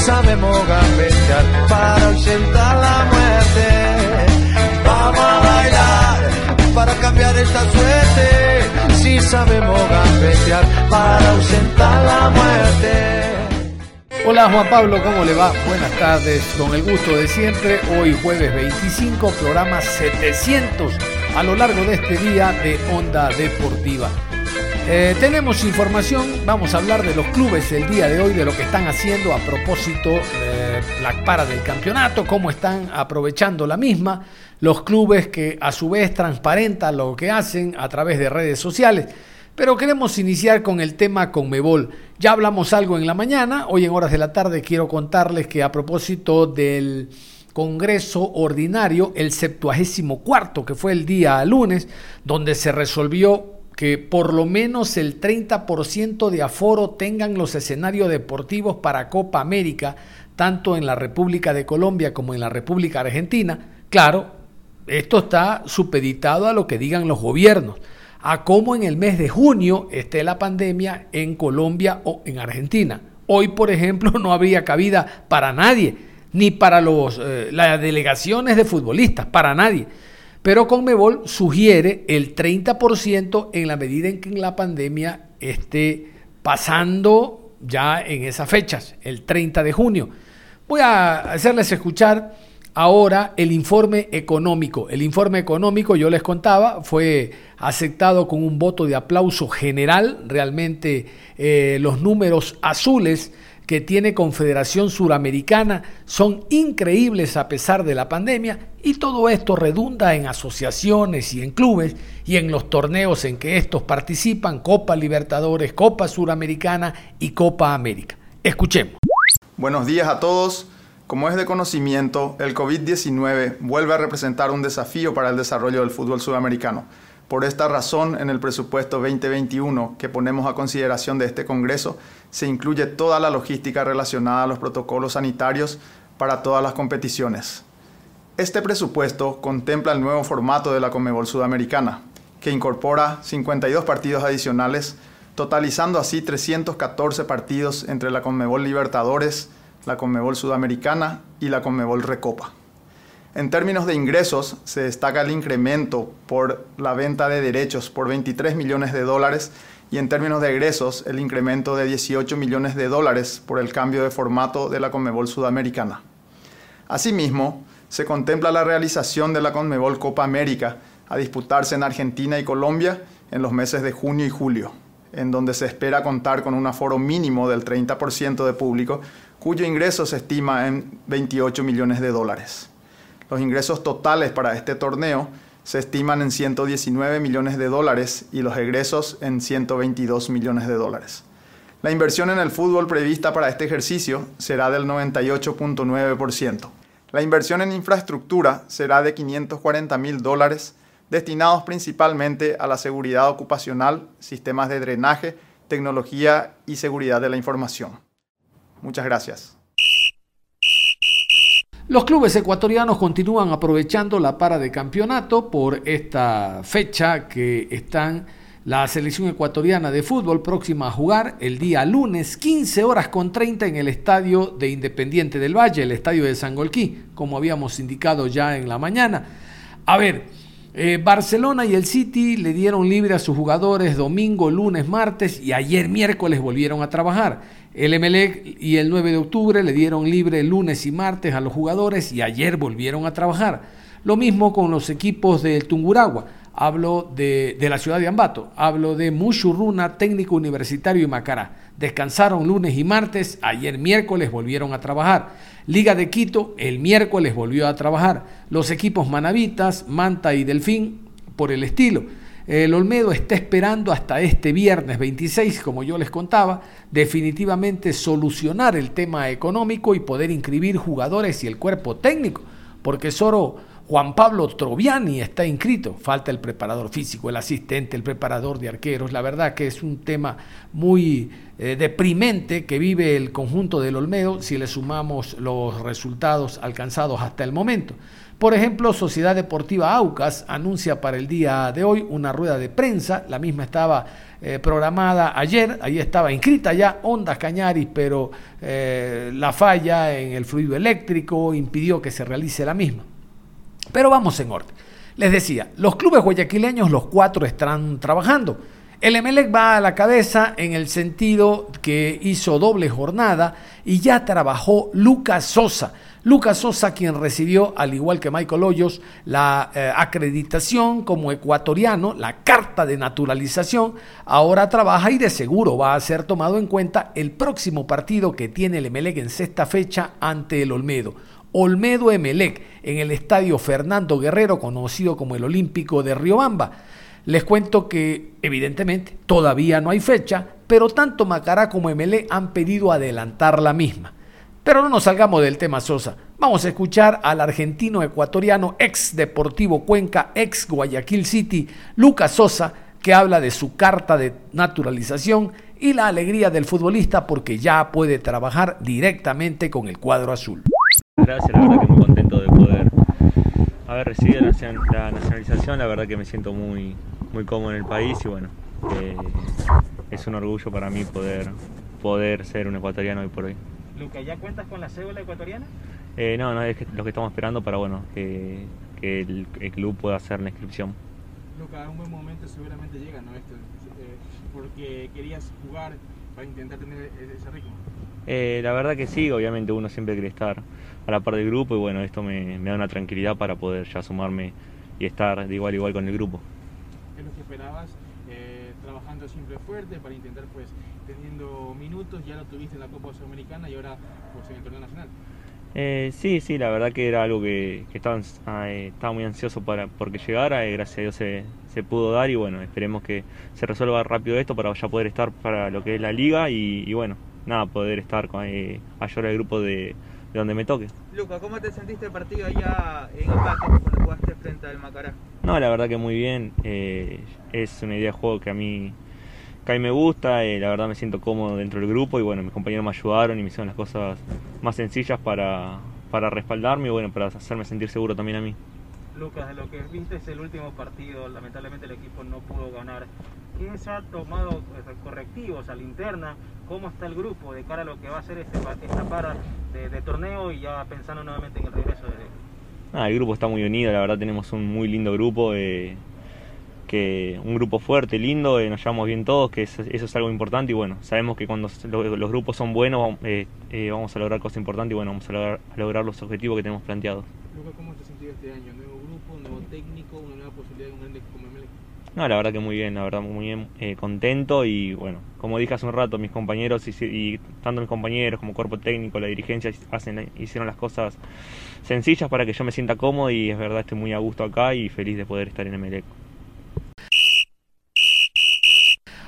Sabemos gambetear para ausentar la muerte. Vamos a bailar para cambiar esta suerte. Si sabemos gambetear para ausentar la muerte. Hola Juan Pablo, ¿cómo le va? Buenas tardes, con el gusto de siempre. Hoy jueves 25, programa 700 a lo largo de este día de Onda Deportiva. Eh, tenemos información, vamos a hablar de los clubes el día de hoy, de lo que están haciendo a propósito de la para del campeonato, cómo están aprovechando la misma, los clubes que a su vez transparentan lo que hacen a través de redes sociales. Pero queremos iniciar con el tema Conmebol. Ya hablamos algo en la mañana, hoy en horas de la tarde quiero contarles que a propósito del Congreso Ordinario, el 74 que fue el día lunes, donde se resolvió que por lo menos el 30% de aforo tengan los escenarios deportivos para Copa América, tanto en la República de Colombia como en la República Argentina. Claro, esto está supeditado a lo que digan los gobiernos, a cómo en el mes de junio esté la pandemia en Colombia o en Argentina. Hoy, por ejemplo, no habría cabida para nadie, ni para los, eh, las delegaciones de futbolistas, para nadie. Pero Conmebol sugiere el 30% en la medida en que la pandemia esté pasando ya en esas fechas, el 30 de junio. Voy a hacerles escuchar ahora el informe económico. El informe económico, yo les contaba, fue aceptado con un voto de aplauso general. Realmente eh, los números azules que tiene Confederación Suramericana son increíbles a pesar de la pandemia y todo esto redunda en asociaciones y en clubes y en los torneos en que estos participan, Copa Libertadores, Copa Suramericana y Copa América. Escuchemos. Buenos días a todos. Como es de conocimiento, el COVID-19 vuelve a representar un desafío para el desarrollo del fútbol sudamericano. Por esta razón, en el presupuesto 2021 que ponemos a consideración de este Congreso, se incluye toda la logística relacionada a los protocolos sanitarios para todas las competiciones. Este presupuesto contempla el nuevo formato de la Conmebol Sudamericana, que incorpora 52 partidos adicionales, totalizando así 314 partidos entre la Conmebol Libertadores, la Conmebol Sudamericana y la Conmebol Recopa. En términos de ingresos, se destaca el incremento por la venta de derechos por 23 millones de dólares y en términos de egresos, el incremento de 18 millones de dólares por el cambio de formato de la Conmebol Sudamericana. Asimismo, se contempla la realización de la Conmebol Copa América a disputarse en Argentina y Colombia en los meses de junio y julio, en donde se espera contar con un aforo mínimo del 30% de público, cuyo ingreso se estima en 28 millones de dólares. Los ingresos totales para este torneo se estiman en 119 millones de dólares y los egresos en 122 millones de dólares. La inversión en el fútbol prevista para este ejercicio será del 98.9%. La inversión en infraestructura será de 540 mil dólares, destinados principalmente a la seguridad ocupacional, sistemas de drenaje, tecnología y seguridad de la información. Muchas gracias. Los clubes ecuatorianos continúan aprovechando la para de campeonato por esta fecha que están la selección ecuatoriana de fútbol próxima a jugar el día lunes 15 horas con 30 en el estadio de Independiente del Valle, el estadio de Sangolquí, como habíamos indicado ya en la mañana. A ver, eh, Barcelona y el City le dieron libre a sus jugadores domingo, lunes, martes y ayer miércoles volvieron a trabajar. El Emelec y el 9 de octubre le dieron libre lunes y martes a los jugadores y ayer volvieron a trabajar. Lo mismo con los equipos del Tunguragua. hablo de, de, la ciudad de Ambato, hablo de Mushurruna, técnico universitario y Macará. Descansaron lunes y martes, ayer miércoles volvieron a trabajar. Liga de Quito, el miércoles volvió a trabajar. Los equipos Manavitas, Manta y Delfín, por el estilo. El Olmedo está esperando hasta este viernes 26, como yo les contaba, definitivamente solucionar el tema económico y poder inscribir jugadores y el cuerpo técnico, porque solo Juan Pablo Troviani está inscrito, falta el preparador físico, el asistente, el preparador de arqueros, la verdad que es un tema muy eh, deprimente que vive el conjunto del Olmedo si le sumamos los resultados alcanzados hasta el momento. Por ejemplo, Sociedad Deportiva Aucas anuncia para el día de hoy una rueda de prensa, la misma estaba eh, programada ayer, ahí estaba inscrita ya Ondas Cañaris, pero eh, la falla en el fluido eléctrico impidió que se realice la misma. Pero vamos en orden. Les decía, los clubes guayaquileños, los cuatro están trabajando. El Emelec va a la cabeza en el sentido que hizo doble jornada y ya trabajó Lucas Sosa Lucas Sosa, quien recibió, al igual que Michael Hoyos, la eh, acreditación como ecuatoriano, la carta de naturalización, ahora trabaja y de seguro va a ser tomado en cuenta el próximo partido que tiene el Emelec en sexta fecha ante el Olmedo. Olmedo Emelec en el estadio Fernando Guerrero, conocido como el Olímpico de Riobamba. Les cuento que, evidentemente, todavía no hay fecha, pero tanto Macará como Emelec han pedido adelantar la misma. Pero no nos salgamos del tema Sosa. Vamos a escuchar al argentino ecuatoriano, ex Deportivo Cuenca, ex Guayaquil City, Lucas Sosa, que habla de su carta de naturalización y la alegría del futbolista porque ya puede trabajar directamente con el cuadro azul. Gracias, la verdad que muy contento de poder haber recibido la nacionalización, la verdad que me siento muy, muy cómodo en el país y bueno, eh, es un orgullo para mí poder, poder ser un ecuatoriano hoy por hoy. Luca, ¿ya cuentas con la cédula ecuatoriana? Eh, no, no, es lo que estamos esperando para bueno, que, el, club pueda hacer la inscripción. Luca, un buen momento seguramente llega, ¿no? Esto, eh, porque querías jugar para intentar tener ese ritmo. Eh, la verdad que sí, obviamente uno siempre quiere estar a la par del grupo y bueno, esto me, da una tranquilidad para poder ya sumarme y estar de igual a igual con el grupo. ¿Qué es lo que esperabas? trabajando siempre fuerte para intentar pues teniendo minutos, ya lo tuviste en la Copa Sudamericana y ahora pues, en el torneo nacional. Eh, sí, sí, la verdad que era algo que, estaba, ah, eh, estaba, muy ansioso para porque llegara, y gracias a Dios se, se, pudo dar y bueno, esperemos que se resuelva rápido esto para ya poder estar para lo que es la liga y, bueno, nada, poder estar con, eh, al grupo de, donde me toque. Luca, ¿cómo te sentiste el partido allá en empate cuando jugaste frente al Macará? No, la verdad que muy bien, eh, es una idea de juego que a mí que a mí me gusta, eh, la verdad me siento cómodo dentro del grupo y bueno, mis compañeros me ayudaron y me hicieron las cosas más sencillas para, para respaldarme y bueno, para hacerme sentir seguro también a mí. Lucas, de lo que viste es el último partido, lamentablemente el equipo no pudo ganar. ¿Quién se ha tomado eh, correctivos a la interna? ¿Cómo está el grupo de cara a lo que va a ser este, esta para de, torneo y ya pensando nuevamente en el regreso de... Ah, el grupo está muy unido, la verdad tenemos un muy lindo grupo. Eh, que un grupo fuerte, lindo, eh, nos llevamos bien todos, que eso, es algo importante y bueno, sabemos que cuando los grupos son buenos eh, eh, vamos a lograr cosas importantes y bueno, vamos a lograr, los objetivos que tenemos planteados. Lucas, ¿cómo te sentido este año? ¿Nuevo grupo, nuevo técnico, una nueva posibilidad de un grande como MLE? No, la verdad que muy bien, la verdad muy bien, contento y bueno, como dije hace un rato, mis compañeros y, tanto mis compañeros como cuerpo técnico, la dirigencia hacen, hicieron las cosas sencillas para que yo me sienta cómodo y es verdad estoy muy a gusto acá y feliz de poder estar en MLE.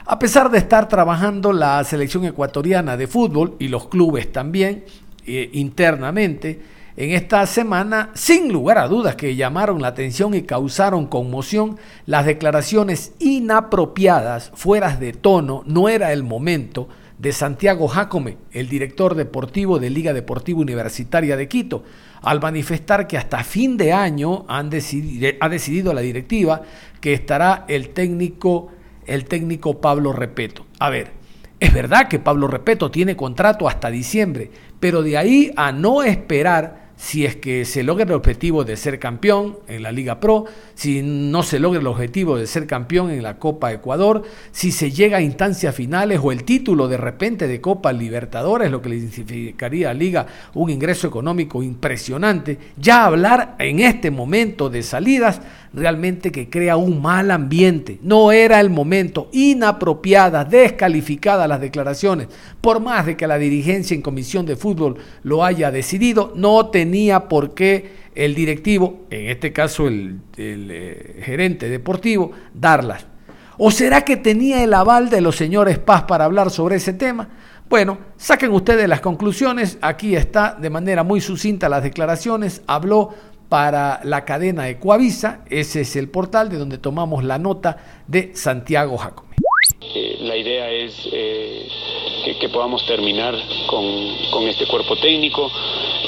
A pesar de estar trabajando la selección ecuatoriana de fútbol y los clubes también eh, internamente, en esta semana, sin lugar a dudas que llamaron la atención y causaron conmoción, las declaraciones inapropiadas, fueras de tono, no era el momento, de Santiago Jacome, el director deportivo de Liga Deportiva Universitaria de Quito, al manifestar que hasta fin de año han decidido, ha decidido la directiva que estará el técnico el técnico Pablo Repeto. A ver, es verdad que Pablo Repeto tiene contrato hasta diciembre, pero de ahí a no esperar si es que se logra el objetivo de ser campeón en la Liga Pro, si no se logra el objetivo de ser campeón en la Copa Ecuador, si se llega a instancias finales o el título de repente de Copa Libertadores, lo que le significaría a Liga un ingreso económico impresionante, ya hablar en este momento de salidas realmente que crea un mal ambiente. No era el momento, inapropiadas, descalificadas las declaraciones. Por más de que la dirigencia en comisión de fútbol lo haya decidido, no tenía por qué el directivo, en este caso el, eh, gerente deportivo, darlas. ¿O será que tenía el aval de los señores Paz para hablar sobre ese tema? Bueno, saquen ustedes las conclusiones. Aquí está de manera muy sucinta las declaraciones. Habló para la cadena Ecuavisa. Ese es el portal de donde tomamos la nota de Santiago Jacome. Eh, la idea es eh, que, podamos terminar con, este cuerpo técnico,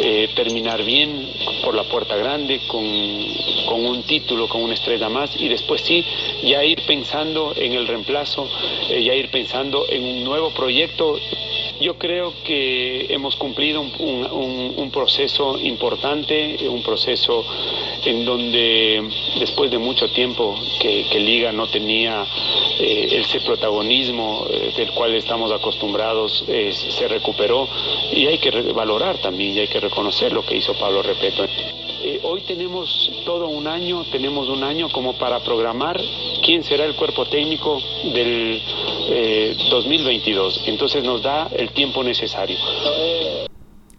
eh, terminar bien por la puerta grande, con, un título, con una estrella más y después sí, ya ir pensando en el reemplazo, ya ir pensando en un nuevo proyecto yo creo que hemos cumplido un, proceso importante, un proceso en donde después de mucho tiempo que, Liga no tenía eh, ese protagonismo eh, del cual estamos acostumbrados, se recuperó y hay que valorar también y hay que reconocer lo que hizo Pablo Repeto. Hoy tenemos todo un año, tenemos un año como para programar quién será el cuerpo técnico del 2022. Eh, Entonces nos da el tiempo necesario.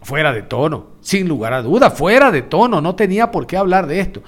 Fuera de tono, sin lugar a duda, fuera de tono, no tenía por qué hablar de esto.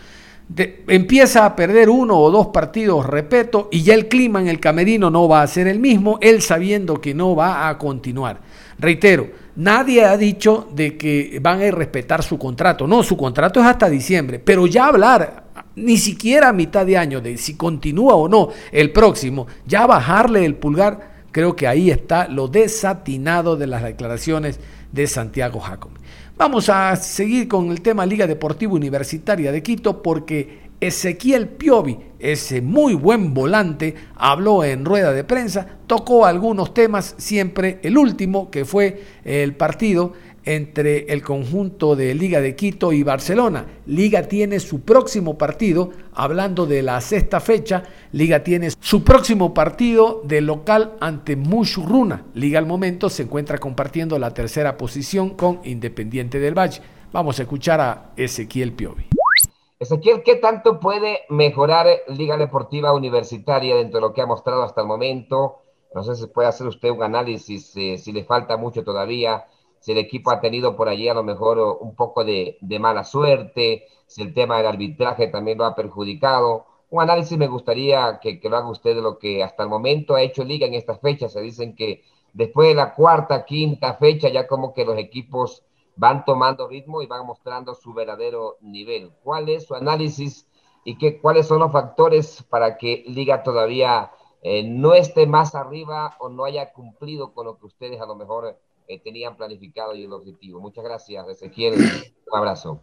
empieza a perder uno o dos partidos, repito, y ya el clima en el camerino no va a ser el mismo, él sabiendo que no va a continuar. Reitero, Nadie ha dicho de que van a respetar su contrato. No, su contrato es hasta diciembre. Pero ya hablar, ni siquiera a mitad de año, de si continúa o no el próximo, ya bajarle el pulgar, creo que ahí está lo desatinado de las declaraciones de Santiago Jacob. Vamos a seguir con el tema Liga Deportiva Universitaria de Quito porque Ezequiel Piovi, ese muy buen volante, habló en rueda de prensa, tocó algunos temas, siempre el último, que fue el partido entre el conjunto de Liga de Quito y Barcelona. Liga tiene su próximo partido, hablando de la sexta fecha, Liga tiene su próximo partido de local ante Mushuruna. Liga al momento se encuentra compartiendo la tercera posición con Independiente del Valle. Vamos a escuchar a Ezequiel Piovi. Ezequiel, ¿qué tanto puede mejorar Liga Deportiva Universitaria dentro de lo que ha mostrado hasta el momento? No sé si puede hacer usted un análisis, eh, si le falta mucho todavía, si el equipo ha tenido por allí a lo mejor un poco de, mala suerte, si el tema del arbitraje también lo ha perjudicado. Un análisis me gustaría que, que lo haga usted de lo que hasta el momento ha hecho Liga en esta fecha. Se dicen que después de la cuarta, quinta fecha, ya como que los equipos van tomando ritmo y van mostrando su verdadero nivel. ¿Cuál es su análisis y qué, cuáles son los factores para que Liga todavía eh, no esté más arriba o no haya cumplido con lo que ustedes a lo mejor eh, tenían planificado y el objetivo? Muchas gracias, Ezequiel. Un abrazo.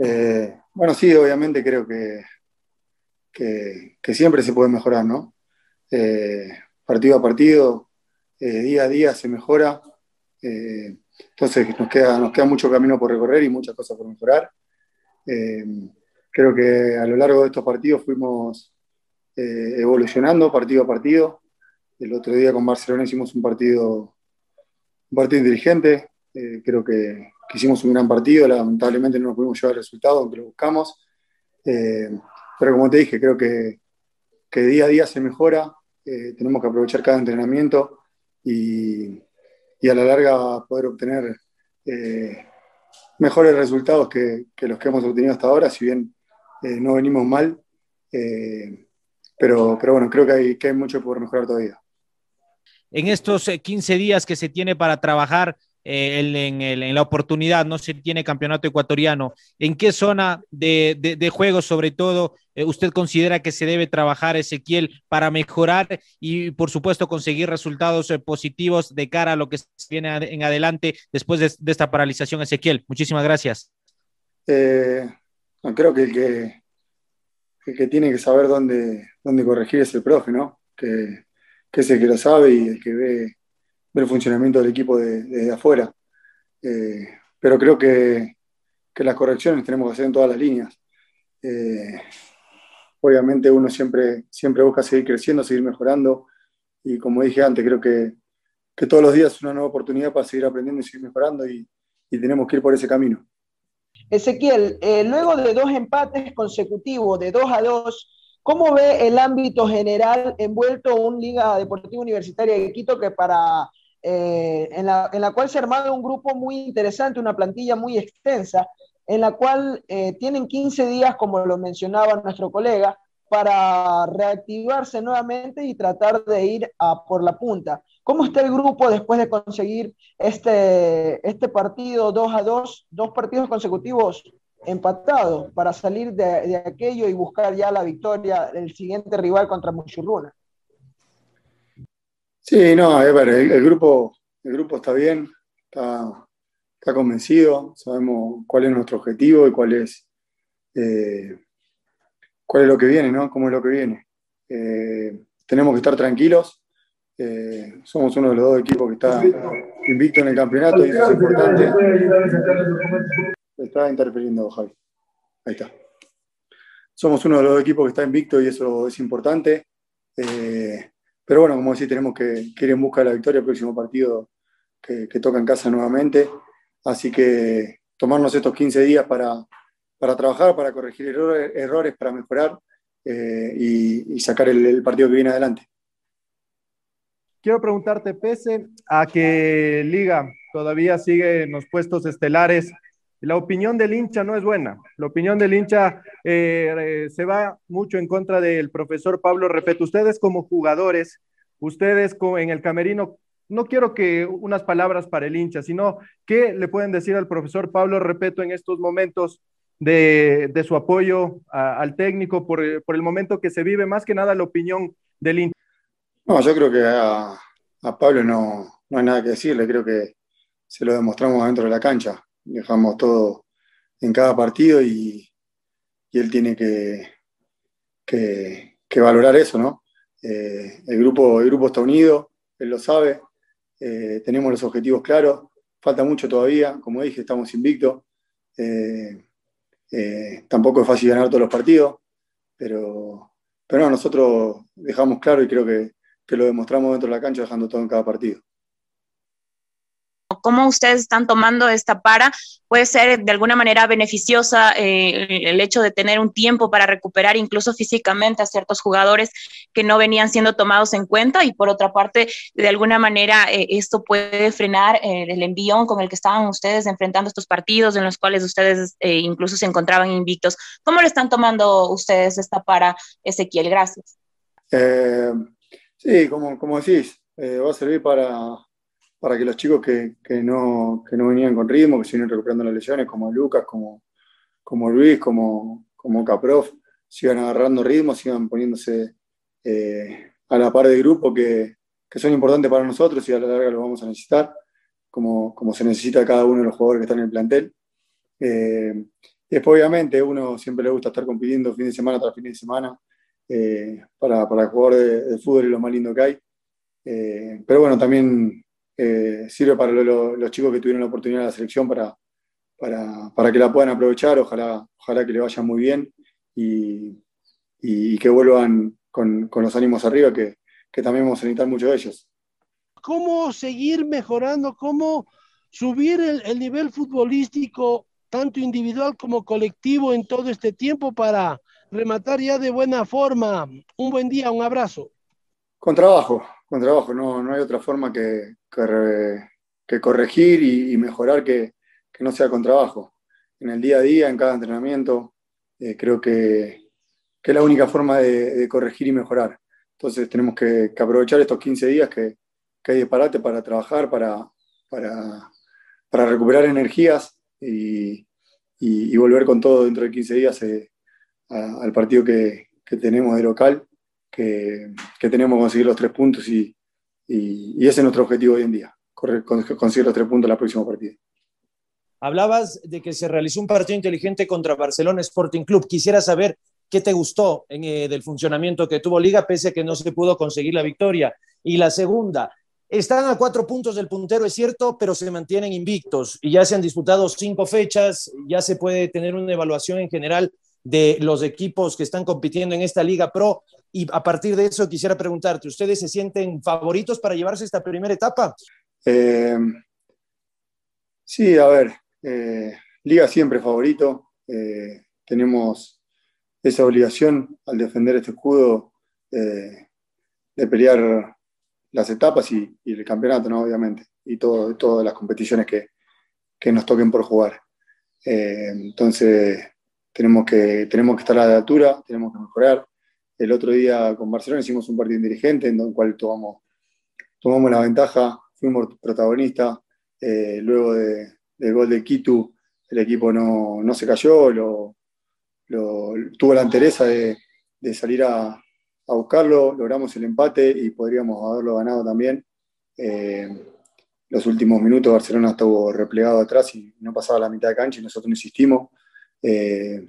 Eh, bueno, sí, obviamente creo que, que, siempre se puede mejorar, ¿no? partido a partido, día a día se mejora. Entonces nos queda, nos queda mucho camino por recorrer y muchas cosas por mejorar. Eh, creo que a lo largo de estos partidos fuimos eh, evolucionando partido a partido. El otro día con Barcelona hicimos un partido, un partido inteligente. Eh, creo que, hicimos un gran partido. Lamentablemente no nos pudimos llevar el resultado, aunque lo buscamos. pero como te dije, creo que, que día a día se mejora. tenemos que aprovechar cada entrenamiento y, y a la larga poder obtener eh, mejores resultados que, los que hemos obtenido hasta ahora, si bien eh, no venimos mal. Eh, pero, pero bueno, creo que hay, que hay mucho por mejorar todavía. En estos 15 días que se tiene para trabajar, eh, en, la oportunidad, no se tiene campeonato ecuatoriano. ¿En qué zona de, juego, sobre todo, eh, usted considera que se debe trabajar, Ezequiel, para mejorar y, por supuesto, conseguir resultados eh, positivos de cara a lo que viene en adelante después de, esta paralización, Ezequiel? Muchísimas gracias. creo que el, que el que tiene que saber dónde, dónde corregir es el profe, ¿no? Que, que es el que lo sabe y el que ve ver el funcionamiento del equipo desde afuera. Eh, pero creo que, que, las correcciones tenemos que hacer en todas las líneas. Eh, obviamente uno siempre, siempre busca seguir creciendo, seguir mejorando y como dije antes, creo que, que todos los días es una nueva oportunidad para seguir aprendiendo y seguir mejorando y, y tenemos que ir por ese camino. Ezequiel, eh, luego de dos empates consecutivos de 2 a 2, ¿cómo ve el ámbito general envuelto en un Liga Deportiva Universitaria de Quito que para, eh, en, la, en, la, cual se ha armado un grupo muy interesante, una plantilla muy extensa, en la cual eh, tienen 15 días, como lo mencionaba nuestro colega, para reactivarse nuevamente y tratar de ir a por la punta. ¿Cómo está el grupo después de conseguir este, este partido 2 a 2, dos partidos consecutivos empatados para salir de, aquello y buscar ya la victoria del siguiente rival contra Muchurruna? Sí, no, a ver, el, grupo, el grupo está bien, está, está, convencido, sabemos cuál es nuestro objetivo y cuál es, eh, cuál es lo que viene, ¿no? Cómo es lo que viene. Eh, tenemos que estar tranquilos, eh, somos uno de los dos equipos que está invicto en el campeonato y eso es importante. Está interfiriendo, Javi. Ahí está. Somos uno de los dos equipos que está invicto y eso es importante. Pero bueno, como decía, tenemos que, que, ir en busca de la victoria el próximo partido que, toca en casa nuevamente. Así que tomarnos estos 15 días para, para trabajar, para corregir errores, errores para mejorar eh, y, y, sacar el, el partido que viene adelante quiero preguntarte, pese a que Liga todavía sigue en los puestos estelares, la opinión del hincha no es buena. La opinión del hincha eh, eh, se va mucho en contra del profesor Pablo Repeto. Ustedes como jugadores, ustedes en el camerino, no quiero que unas palabras para el hincha, sino qué le pueden decir al profesor Pablo Repeto en estos momentos de, de su apoyo a, al técnico por, por el momento que se vive, más que nada la opinión del hincha. No, yo creo que a, a Pablo no, no, hay nada que decirle, creo que se lo demostramos dentro de la cancha. Dejamos todo en cada partido y, él tiene que, que, valorar eso, ¿no? Eh, el, grupo, el grupo está unido, él lo sabe, eh, tenemos los objetivos claros, falta mucho todavía, como dije, estamos invictos. Eh, tampoco es fácil ganar todos los partidos, pero, pero no, nosotros dejamos claro y creo que, que lo demostramos dentro de la cancha dejando todo en cada partido. ¿Cómo ustedes están tomando esta para? Puede ser de alguna manera beneficiosa eh, el hecho de tener un tiempo para recuperar incluso físicamente a ciertos jugadores que no venían siendo tomados en cuenta y por otra parte, de alguna manera eh, esto puede frenar eh, el envión con el que estaban ustedes enfrentando estos partidos en los cuales ustedes eh, incluso se encontraban invictos. ¿Cómo lo están tomando ustedes esta para, Ezequiel? Gracias. Eh, Sí, como, como decís, eh, va a servir para, para que los chicos que, que, no, que no venían con ritmo, que se vienen recuperando las lesiones, como Lucas, como, como Luis, como, como Caprof, sigan agarrando ritmo, sigan poniéndose eh, a la par del grupo que, que, son importantes para nosotros y a la larga los vamos a necesitar, como, como se necesita cada uno de los jugadores que están en el plantel. Eh, después, obviamente, uno siempre le gusta estar compitiendo fin de semana tras fin de semana eh, para, para, el jugador de, de, fútbol y lo más lindo que hay. Eh, pero bueno, también eh, sirve para lo, lo, los chicos que tuvieron la oportunidad de la selección para, para, para, que la puedan aprovechar, ojalá, ojalá que le vaya muy bien y, y, y que vuelvan con, con, los ánimos arriba, que, que también vamos a necesitar mucho de ellos. ¿Cómo seguir mejorando? ¿Cómo subir el, el nivel futbolístico, tanto individual como colectivo, en todo este tiempo para rematar ya de buena forma. Un buen día, un abrazo. Con trabajo, con trabajo, no, no hay otra forma que, que, corregir y, mejorar que, que, no sea con trabajo. En el día a día, en cada entrenamiento, eh, creo que, es la única forma de, corregir y mejorar. Entonces tenemos que, aprovechar estos 15 días que, hay de parate para trabajar, para, para, para recuperar energías y, y, volver con todo dentro de 15 días. Eh, al partido que, tenemos de local, que, que, tenemos que conseguir los tres puntos y, y, y, ese es nuestro objetivo hoy en día, correr, conseguir los tres puntos en la próxima partida. Hablabas de que se realizó un partido inteligente contra Barcelona Sporting Club. Quisiera saber qué te gustó en, eh, del funcionamiento que tuvo Liga, pese a que no se pudo conseguir la victoria. Y la segunda, están a cuatro puntos del puntero, es cierto, pero se mantienen invictos y ya se han disputado cinco fechas, ya se puede tener una evaluación en general de los equipos que están compitiendo en esta Liga Pro. Y a partir de eso quisiera preguntarte, ¿ustedes se sienten favoritos para llevarse esta primera etapa? Eh, sí, a ver, eh, Liga siempre favorito. Eh, tenemos esa obligación al defender este escudo de pelear las etapas y, el campeonato, ¿no? obviamente, y todo, todas las competiciones que, que nos toquen por jugar. entonces, tenemos que, tenemos que estar a la altura, tenemos que mejorar. El otro día con Barcelona hicimos un partido dirigente en el cual tomamos, tomamos la ventaja, fuimos protagonistas. Eh, luego de, del gol de Quito, el equipo no, no se cayó, tuvo la entereza de, salir a, a, buscarlo, logramos el empate y podríamos haberlo ganado también. Eh, los últimos minutos Barcelona estuvo replegado atrás y no pasaba la mitad de cancha y nosotros no insistimos. Eh,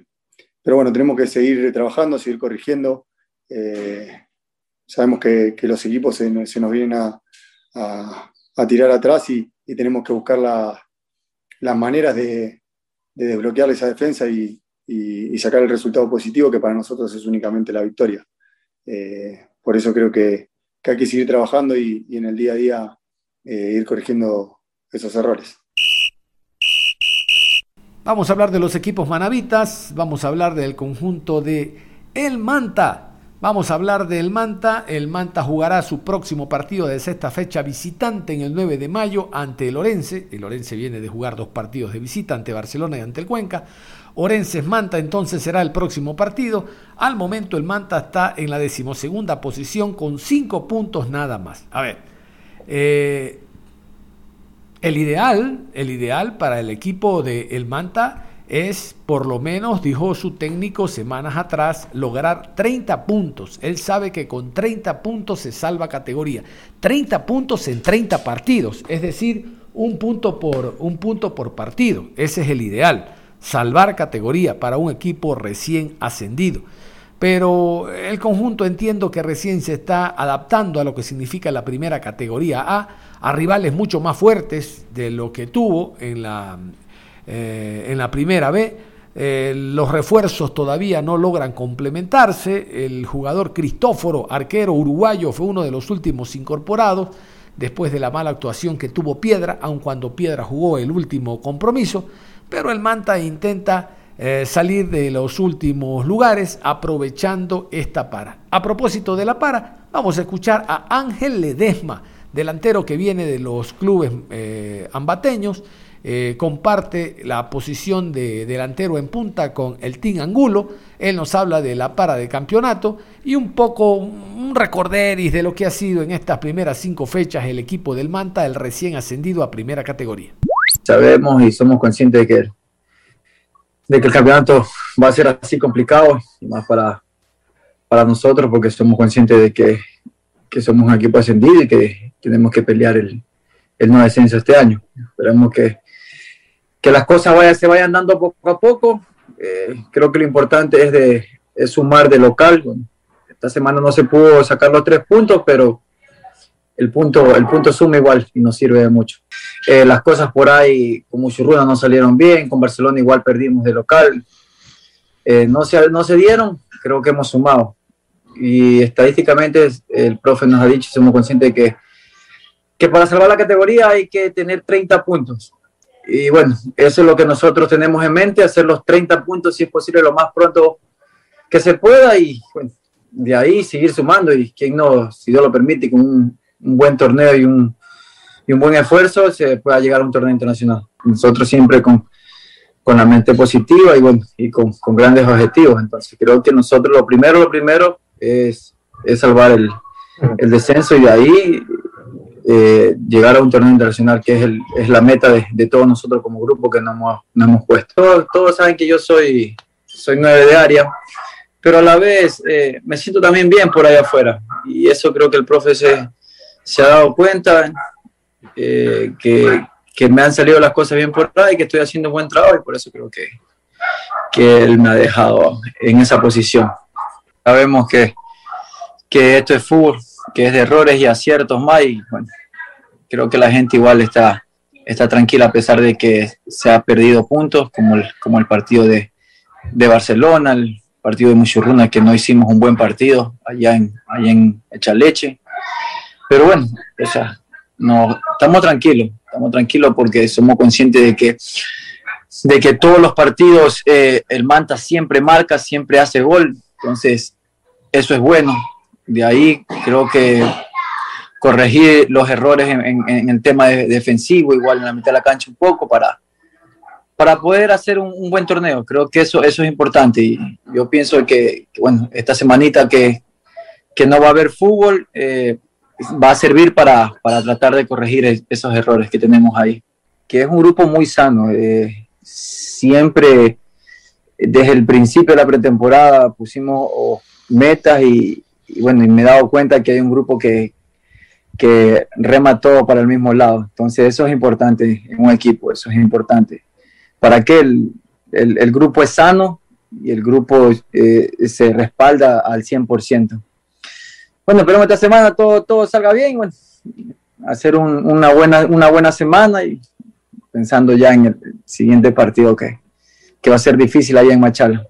pero bueno, tenemos que seguir trabajando, seguir corrigiendo. Eh, sabemos que, los equipos se, nos vienen a, tirar atrás y, tenemos que buscar las maneras de, desbloquear esa defensa y, sacar el resultado positivo que para nosotros es únicamente la victoria. Eh, por eso creo que, hay que seguir trabajando y, en el día a día ir corrigiendo esos errores. Vamos a hablar de los equipos manavitas, vamos a hablar del conjunto de El Manta. Vamos a hablar del Manta. El Manta jugará su próximo partido de sexta fecha visitante en el 9 de mayo ante el Orense. El Orense viene de jugar dos partidos de visita ante Barcelona y ante el Cuenca. Orense Manta entonces será el próximo partido. Al momento el Manta está en la decimosegunda posición con cinco puntos nada más. A ver, eh, el ideal, el ideal para el equipo de El Manta es, por lo menos, dijo su técnico semanas atrás, lograr 30 puntos. Él sabe que con 30 puntos se salva categoría. 30 puntos en 30 partidos, es decir, un punto por, un punto por partido. Ese es el ideal, salvar categoría para un equipo recién ascendido pero el conjunto entiendo que recién se está adaptando a lo que significa la primera categoría A, a rivales mucho más fuertes de lo que tuvo en la, eh, en la primera B. Eh, los refuerzos todavía no logran complementarse. El jugador Cristóforo, arquero uruguayo, fue uno de los últimos incorporados después de la mala actuación que tuvo Piedra, aun cuando Piedra jugó el último compromiso. Pero el Manta intenta eh, salir de los últimos lugares aprovechando esta para. A propósito de la para, vamos a escuchar a Ángel Ledesma, delantero que viene de los clubes ambateños, eh, comparte la posición de delantero en punta con el Team Angulo. Él nos habla de la para de campeonato y un poco un recorderis de lo que ha sido en estas primeras cinco fechas el equipo del Manta, el recién ascendido a primera categoría. Sabemos y somos conscientes de que de que el campeonato va a ser así complicado, y más para, para nosotros, porque somos conscientes de que, que somos un equipo ascendido y que tenemos que pelear el, el no descenso este año. Esperemos que, que las cosas se vayan dando poco a poco. Eh, creo que lo importante es, de, es sumar de local. Esta semana no se pudo sacar los tres puntos, pero el punto, el punto suma igual y nos sirve de mucho. Eh, las cosas por ahí con Muchurruna no salieron bien, con Barcelona igual perdimos de local. Eh, no, se, no se dieron, creo que hemos sumado. Y estadísticamente el profe nos ha dicho, somos conscientes de que, que para salvar la categoría hay que tener 30 puntos. Y bueno, eso es lo que nosotros tenemos en mente, hacer los 30 puntos si es posible lo más pronto que se pueda y de ahí seguir sumando y quien no, si Dios lo permite, con un, un buen torneo y un, y un buen esfuerzo se pueda llegar a un torneo internacional. Nosotros siempre con, con la mente positiva y, bueno, y con, con, grandes objetivos. Entonces creo que nosotros lo primero, lo primero es, es salvar el, el, descenso y de ahí eh, llegar a un torneo internacional que es, el, es la meta de, de, todos nosotros como grupo que nos hemos, puesto. Todos, saben que yo soy, nueve de área, pero a la vez eh, me siento también bien por allá afuera y eso creo que el profe se se ha dado cuenta eh, que, me han salido las cosas bien por ahí, que estoy haciendo buen trabajo y por eso creo que, él me ha dejado en esa posición. Sabemos que esto es fútbol, que es de errores y aciertos más y bueno, creo que la gente igual está, está tranquila a pesar de que se ha perdido puntos, como el, como el partido de, de Barcelona, el partido de Muchurruna, que no hicimos un buen partido allá en, allá en Echaleche. Pero bueno, o sea, no, estamos tranquilos, estamos tranquilos porque somos conscientes de que de que todos los partidos eh, el Manta siempre marca, siempre hace gol. Entonces, eso es bueno. De ahí creo que corregir los errores en, el tema defensivo, igual en la mitad de la cancha un poco para, para poder hacer un, buen torneo. Creo que eso, eso es importante y yo pienso que, bueno, esta semanita que, que, no va a haber fútbol eh, va a servir para, para, tratar de corregir esos errores que tenemos ahí. Que es un grupo muy sano. Eh, siempre, desde el principio de la pretemporada, pusimos oh, metas y, y bueno, y me he dado cuenta que hay un grupo que, que rema todo para el mismo lado. Entonces eso es importante en un equipo, eso es importante. Para que el, el, grupo es sano y el grupo eh, se respalda al 100%. Bueno, esperemos esta semana todo, todo salga bien, bueno, hacer una, buena, una buena semana y pensando ya en el siguiente partido que, que va a ser difícil allá en Machala.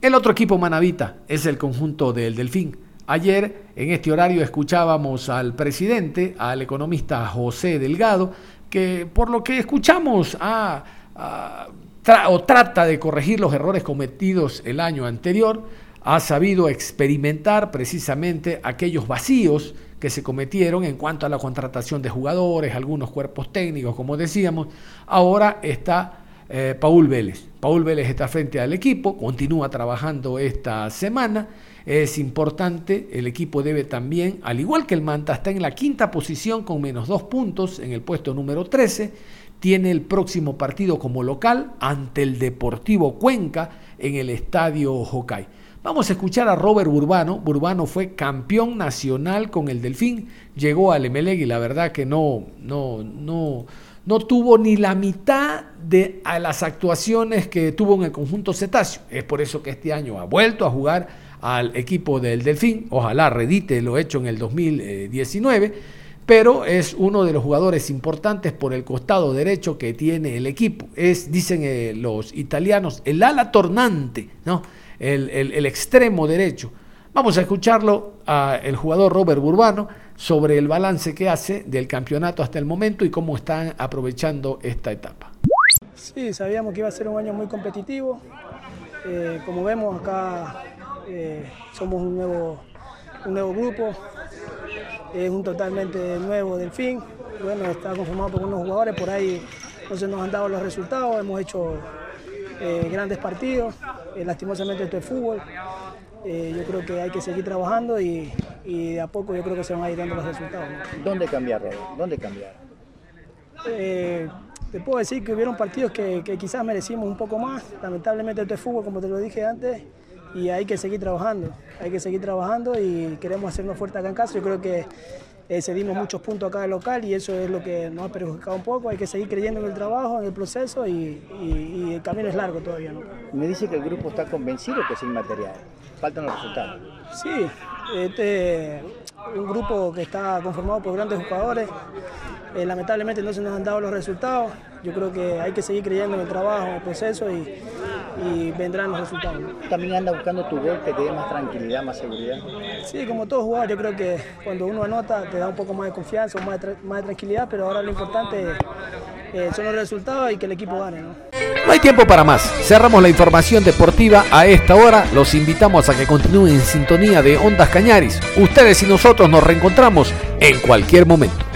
El otro equipo manavita es el conjunto del Delfín Ayer en este horario escuchábamos al presidente, al economista José Delgado, que por lo que escuchamos o trata de corregir los errores cometidos el año anterior, ha sabido experimentar precisamente aquellos vacíos que se cometieron en cuanto a la contratación de jugadores, algunos cuerpos técnicos, como decíamos. Ahora está eh, Paul Vélez. Paul Vélez está frente al equipo, continúa trabajando esta semana es importante, el equipo debe también, al igual que el Manta, está en la quinta posición con menos dos puntos en el puesto número 13, tiene el próximo partido como local ante el Deportivo Cuenca en el Estadio Hokai. Vamos a escuchar a Robert Burbano. Burbano fue campeón nacional con el Delfín, llegó al Emelec y la verdad que no, no, no, no tuvo ni la mitad de las actuaciones que tuvo en el conjunto cetáceo. Es por eso que este año ha vuelto a jugar al equipo del Delfín, ojalá redite lo hecho en el 2019, pero es uno de los jugadores importantes por el costado derecho que tiene el equipo. Es, dicen eh, los italianos, el ala tornante, ¿no? El, extremo derecho. Vamos a escucharlo al jugador Robert Burbano sobre el balance que hace del campeonato hasta el momento y cómo están aprovechando esta etapa. Sí, sabíamos que iba a ser un año muy competitivo. Eh, como vemos acá eh, somos un nuevo, un nuevo grupo, es un totalmente nuevo Delfín. Bueno, está conformado por unos jugadores, por ahí no se nos han dado los resultados, hemos hecho eh, grandes partidos, lastimosamente esto es fútbol. Yo creo que hay que seguir trabajando y, de a poco yo creo que se van a ir dando los resultados. ¿Dónde cambiar, ¿Dónde cambiar? te puedo decir que hubieron partidos que, que, quizás merecimos un poco más. Lamentablemente esto es fútbol, como te lo dije antes, y hay que seguir trabajando, hay que seguir trabajando y queremos hacernos fuerte acá en casa. Yo creo que eh, cedimos muchos puntos acá en local y eso es lo que nos ha perjudicado un poco. Hay que seguir creyendo en el trabajo, en el proceso y, el camino es largo todavía. ¿no? Me dice que el grupo está convencido que es inmaterial. Faltan los resultados. Sí, este un grupo que está conformado por grandes jugadores. Eh, lamentablemente no se nos han dado los resultados. Yo creo que hay que seguir creyendo en el trabajo, en el proceso y, y vendrán los resultados. ¿También anda buscando tu gol que te dé más tranquilidad, más seguridad? Sí, como todo jugador, yo creo que cuando uno anota te da un poco más de confianza, más de, más de tranquilidad, pero ahora lo importante eh, son los resultados y que el equipo gane. ¿no? no hay tiempo para más. Cerramos la información deportiva a esta hora. Los invitamos a que continúen en sintonía de Ondas Cañaris. Ustedes y nosotros nos reencontramos en cualquier momento.